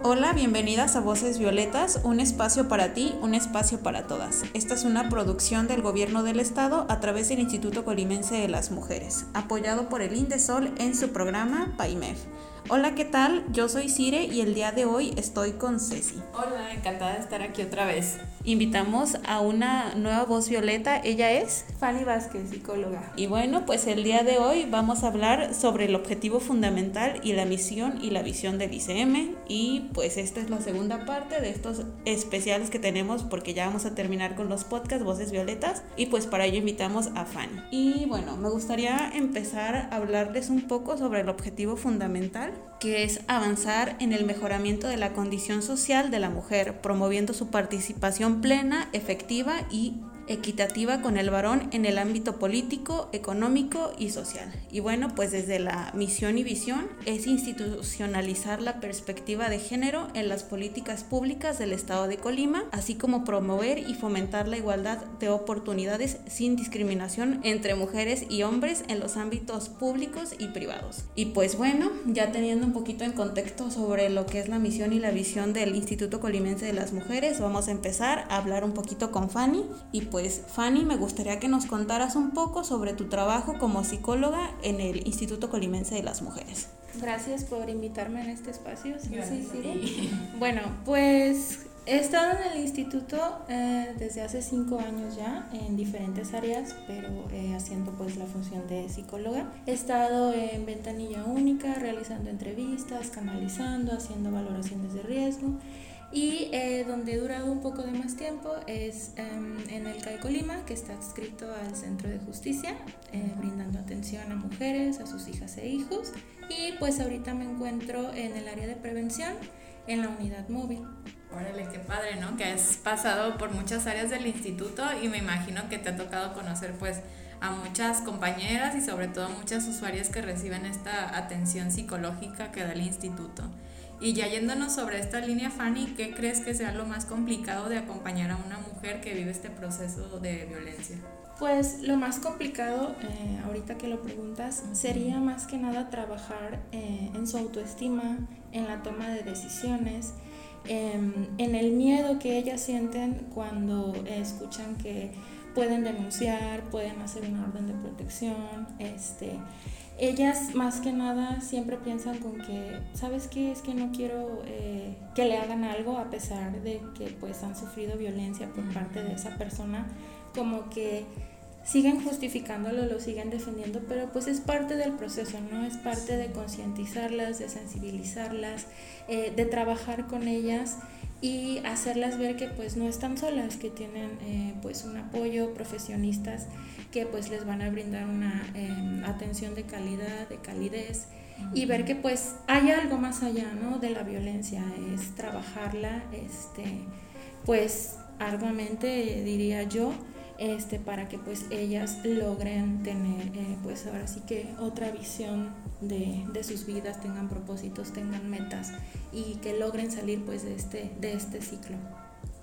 Hola, bienvenidas a Voces Violetas, un espacio para ti, un espacio para todas. Esta es una producción del Gobierno del Estado a través del Instituto Colimense de las Mujeres, apoyado por el Indesol en su programa PAIMEF. Hola, ¿qué tal? Yo soy Cire y el día de hoy estoy con Ceci. Hola, encantada de estar aquí otra vez. Invitamos a una nueva voz violeta, ella es Fanny Vázquez, psicóloga. Y bueno, pues el día de hoy vamos a hablar sobre el objetivo fundamental y la misión y la visión del ICM y pues esta es la segunda parte de estos especiales que tenemos porque ya vamos a terminar con los podcasts Voces Violetas y pues para ello invitamos a Fanny. Y bueno, me gustaría empezar a hablarles un poco sobre el objetivo fundamental que es avanzar en el mejoramiento de la condición social de la mujer, promoviendo su participación plena, efectiva y equitativa con el varón en el ámbito político, económico y social. Y bueno, pues desde la misión y visión es institucionalizar la perspectiva de género en las políticas públicas del Estado de Colima, así como promover y fomentar la igualdad de oportunidades sin discriminación entre mujeres y hombres en los ámbitos públicos y privados. Y pues bueno, ya teniendo un poquito en contexto sobre lo que es la misión y la visión del Instituto Colimense de las Mujeres, vamos a empezar a hablar un poquito con Fanny y pues pues Fanny, me gustaría que nos contaras un poco sobre tu trabajo como psicóloga en el Instituto Colimense de las Mujeres. Gracias por invitarme en este espacio. Sí, sí, Bueno, pues he estado en el instituto eh, desde hace cinco años ya, en diferentes áreas, pero eh, haciendo pues la función de psicóloga. He estado en ventanilla única, realizando entrevistas, canalizando, haciendo valoraciones de riesgo y eh, donde he durado un poco de más tiempo es em, en el CAE Colima, que está adscrito al Centro de Justicia, eh, brindando atención a mujeres, a sus hijas e hijos. Y pues ahorita me encuentro en el área de prevención, en la unidad móvil. Órale, qué padre, ¿no? Que has pasado por muchas áreas del instituto y me imagino que te ha tocado conocer pues a muchas compañeras y sobre todo muchas usuarias que reciben esta atención psicológica que da el instituto. Y ya yéndonos sobre esta línea, Fanny, ¿qué crees que sea lo más complicado de acompañar a una mujer que vive este proceso de violencia? Pues lo más complicado, eh, ahorita que lo preguntas, sería más que nada trabajar eh, en su autoestima, en la toma de decisiones, em, en el miedo que ellas sienten cuando escuchan que pueden denunciar, pueden hacer una orden de protección, este, ellas más que nada siempre piensan con que, ¿sabes qué? Es que no quiero eh, que le hagan algo a pesar de que pues han sufrido violencia por parte de esa persona, como que siguen justificándolo, lo siguen defendiendo, pero pues es parte del proceso, ¿no? Es parte de concientizarlas, de sensibilizarlas, eh, de trabajar con ellas y hacerlas ver que pues no están solas, que tienen eh, pues un apoyo, profesionistas que pues les van a brindar una em, atención de calidad, de calidez y ver que pues hay algo más allá, ¿no? De la violencia, es trabajarla, este, pues arduamente diría yo, este, para que pues ellas logren tener eh, pues ahora sí que otra visión de, de, sus vidas, tengan propósitos, tengan metas y que logren salir pues de este, de este ciclo.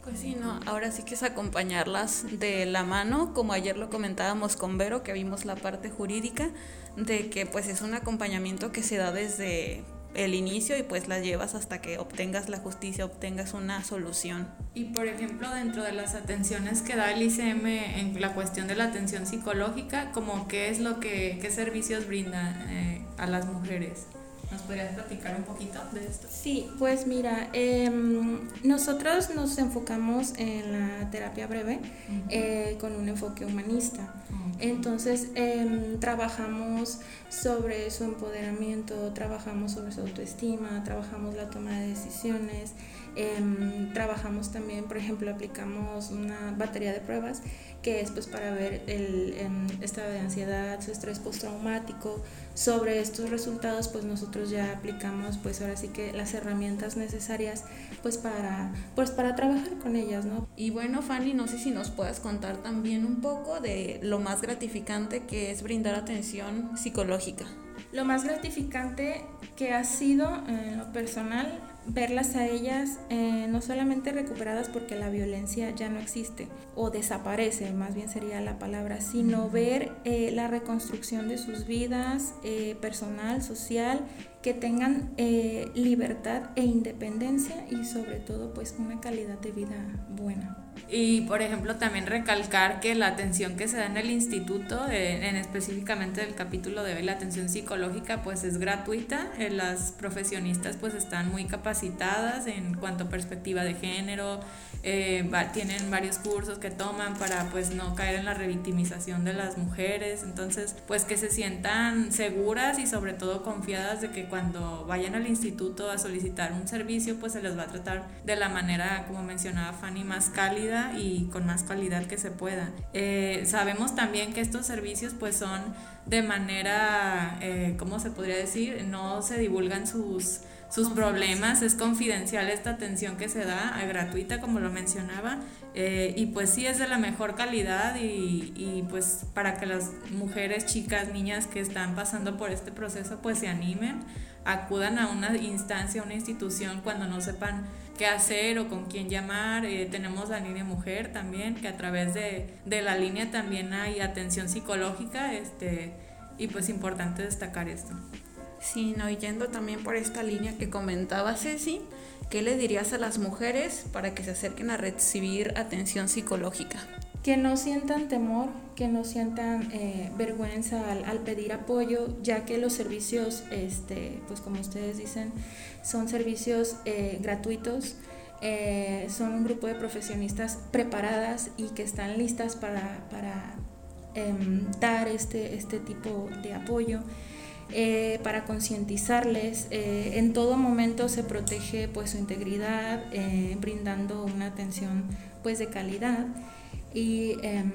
Pues sí, no, ahora sí que es acompañarlas de la mano, como ayer lo comentábamos con Vero, que vimos la parte jurídica, de que pues es un acompañamiento que se da desde el inicio y pues la llevas hasta que obtengas la justicia, obtengas una solución. Y por ejemplo, dentro de las atenciones que da el ICM en la cuestión de la atención psicológica, como qué es lo que, qué servicios brinda eh, a las mujeres. ¿Nos podrías platicar un poquito de esto? Sí, pues mira, em, nosotros nos enfocamos en la terapia breve eh, con un enfoque humanista. Entonces, em, trabajamos sobre su empoderamiento, trabajamos sobre su autoestima, trabajamos la toma de decisiones, em, trabajamos también, por ejemplo, aplicamos una batería de pruebas que es pues para ver el, estado de ansiedad, su estrés postraumático. Sobre estos resultados pues nosotros ya aplicamos pues ahora sí que las herramientas necesarias pues para, pues para trabajar con ellas, ¿no? Y bueno Fanny, no sé si nos puedas contar también un poco de lo más gratificante que es brindar atención psicológica. Lo más gratificante que ha sido en lo personal verlas a ellas eh, no solamente recuperadas porque la violencia ya no existe o desaparece, más bien sería la palabra, sino ver eh, la reconstrucción de sus vidas eh, personal, social, que tengan libertad e independencia y sobre todo pues una calidad de vida buena. Y por ejemplo también recalcar que la atención que se da en el instituto, en específicamente el capítulo de la atención psicológica, pues es gratuita. las profesionistas pues están muy capacitadas en cuanto a perspectiva de género, eh, tienen varios cursos que toman para pues no caer en la revictimización de las mujeres. Entonces pues que se sientan seguras y sobre todo confiadas de que cuando vayan al instituto a solicitar un servicio pues se les va a tratar de la manera como mencionaba Fanny más cálida y con más calidad que se pueda. Eh, sabemos también que estos servicios pues son de manera, eh, ¿cómo se podría decir? No se divulgan sus, sus problemas, es confidencial esta atención que se da, eh, gratuita como lo mencionaba, y pues sí es de la mejor calidad y, y, pues para que las mujeres, chicas, niñas que están pasando por este proceso pues se animen, acudan a una instancia, una institución cuando no sepan qué hacer o con quién llamar. Eh, tenemos la línea mujer también, que a través de, de, la línea también hay atención psicológica este, y pues importante destacar esto. Sí, no, yendo también por esta línea que comentaba Ceci, ¿qué le dirías a las mujeres para que se acerquen a recibir atención psicológica? que no sientan temor, que no sientan eh, vergüenza al, pedir apoyo, ya que los servicios, este, pues como ustedes dicen, son servicios eh, gratuitos, eh, son un grupo de profesionistas preparadas y que están listas para, em, dar este, este tipo de apoyo. Para concientizarles. en todo momento se protege pues, su integridad, brindando una atención pues, de calidad. Y em,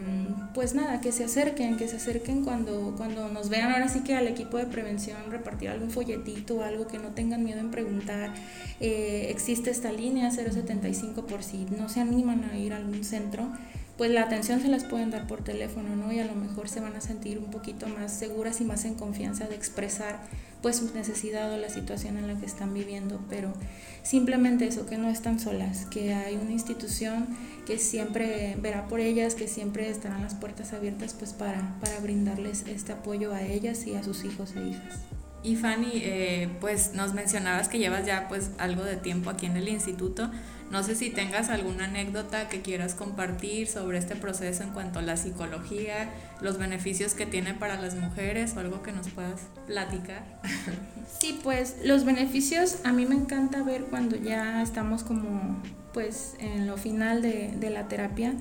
pues nada, que se acerquen, que se acerquen cuando, cuando nos vean ahora sí que al equipo de prevención repartir algún folletito algo que no tengan miedo en preguntar. Eh, existe esta línea 075 por si no se animan a ir a algún centro pues la atención se las pueden dar por teléfono, ¿no? Y a lo mejor se van a sentir un poquito más seguras y más en confianza de expresar pues su necesidad o la situación en la que están viviendo, pero simplemente eso, que no están solas, que hay una institución que siempre verá por ellas, que siempre estarán las puertas abiertas pues para, para brindarles este apoyo a ellas y a sus hijos e hijas. Y Fanny, eh, pues nos mencionabas que llevas ya pues algo de tiempo aquí en el instituto. No sé si tengas alguna anécdota que quieras compartir sobre este proceso en cuanto a la psicología, los beneficios que tiene para las mujeres o algo que nos puedas platicar. Sí, pues los beneficios a mí me encanta ver cuando ya estamos como pues en lo final de, la terapia,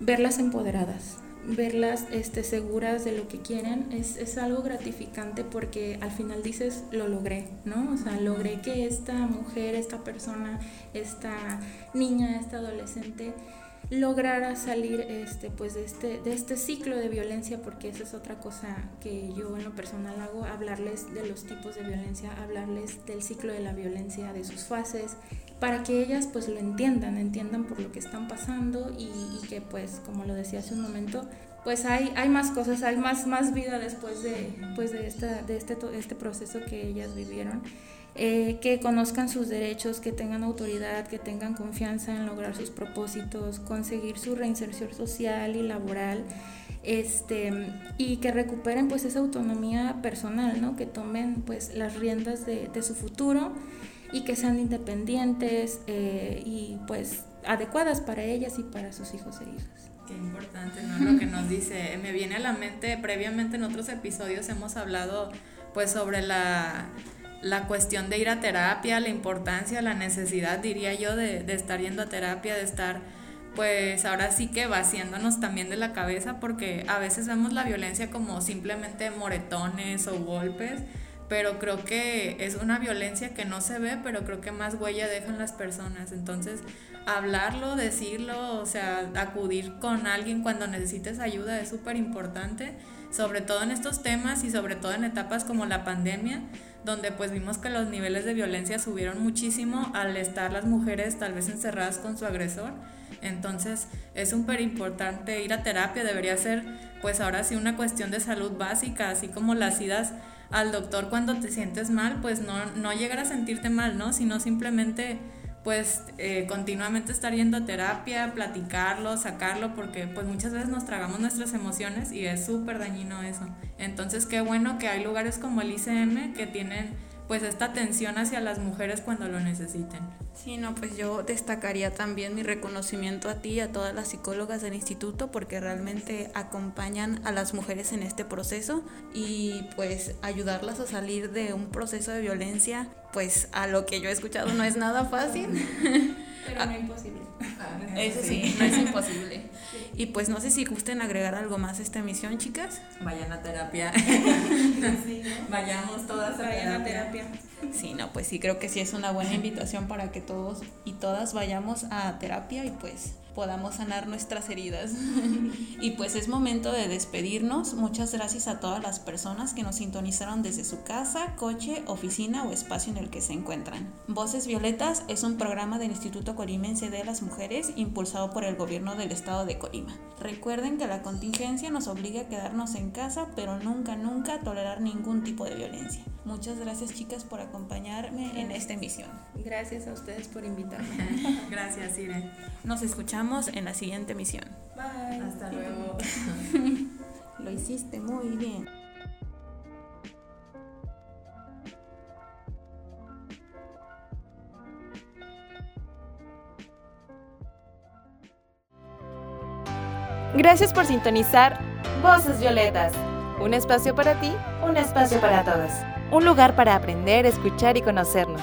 verlas empoderadas verlas este, seguras de lo que quieren es, es, algo gratificante porque al final dices, lo logré, ¿no? O sea, logré que esta mujer, esta persona, esta niña, esta adolescente lograra salir este, pues de, este, de este ciclo de violencia, porque esa es otra cosa que yo en lo personal hago, hablarles de los tipos de violencia, hablarles del ciclo de la violencia, de sus fases, para que ellas pues lo entiendan, entiendan por lo que están pasando y, que pues como lo decía hace un momento, pues hay, hay más cosas, hay más, más vida después de, pues de, esta, de este, este proceso que ellas vivieron. Eh, que conozcan sus derechos, que tengan autoridad, que tengan confianza en lograr sus propósitos, conseguir su reinserción social y laboral, este, y que recuperen pues esa autonomía personal, ¿no? que tomen pues las riendas de, su futuro y que sean independientes eh, y pues adecuadas para ellas y para sus hijos e hijas. Qué importante, ¿no? Lo que nos dice, me viene a la mente, previamente en otros episodios hemos hablado pues sobre la, la cuestión de ir a terapia, la importancia, la necesidad, diría yo, de, de estar yendo a terapia, de estar pues ahora sí que vaciándonos también de la cabeza porque a veces vemos la violencia como simplemente moretones o golpes, pero creo que es una violencia que no se ve, pero creo que más huella dejan las personas. Entonces, hablarlo, decirlo, o sea, acudir con alguien cuando necesites ayuda es súper importante, sobre todo en estos temas y sobre todo en etapas como la pandemia, donde pues vimos que los niveles de violencia subieron muchísimo al estar las mujeres tal vez encerradas con su agresor. Entonces es súper importante ir a terapia, debería ser pues ahora sí una cuestión de salud básica, así como las idas al doctor cuando te sientes mal, pues no, no llegar a sentirte mal, ¿no? Sino simplemente pues eh, continuamente estar yendo a terapia, platicarlo, sacarlo, porque pues muchas veces nos tragamos nuestras emociones y es súper dañino eso. Entonces qué bueno que hay lugares como el ICM que tienen pues esta atención hacia las mujeres cuando lo necesiten. Sí, no, pues yo destacaría también mi reconocimiento a ti y a todas las psicólogas del instituto porque realmente acompañan a las mujeres en este proceso y pues ayudarlas a salir de un proceso de violencia, pues a lo que yo he escuchado no es nada fácil. Pero no imposible. Eso sí, no es imposible. Y pues no sé si gusten agregar algo más a esta emisión, chicas. Vayan a terapia. Vayamos todas a Vayan a terapia. Sí, no, pues sí, creo que sí es una buena invitación para que todos y todas vayamos a terapia y pues podamos sanar nuestras heridas. y pues es momento de despedirnos. Muchas gracias a todas las personas que nos sintonizaron desde su casa, coche, oficina o espacio en el que se encuentran. Voces Violetas es un programa del Instituto Colimense de las Mujeres impulsado por el gobierno del estado de Colima. Recuerden que la contingencia nos obliga a quedarnos en casa, pero nunca, nunca tolerar ningún tipo de violencia. Muchas gracias chicas por acompañarme en esta emisión. Gracias a ustedes por invitarme. Gracias, Irene. Nos escuchamos en la siguiente emisión. Bye. Hasta luego. Lo hiciste muy bien. Gracias por sintonizar Voces Violetas. Un espacio para ti, un espacio para todas. Un lugar para aprender, escuchar y conocernos.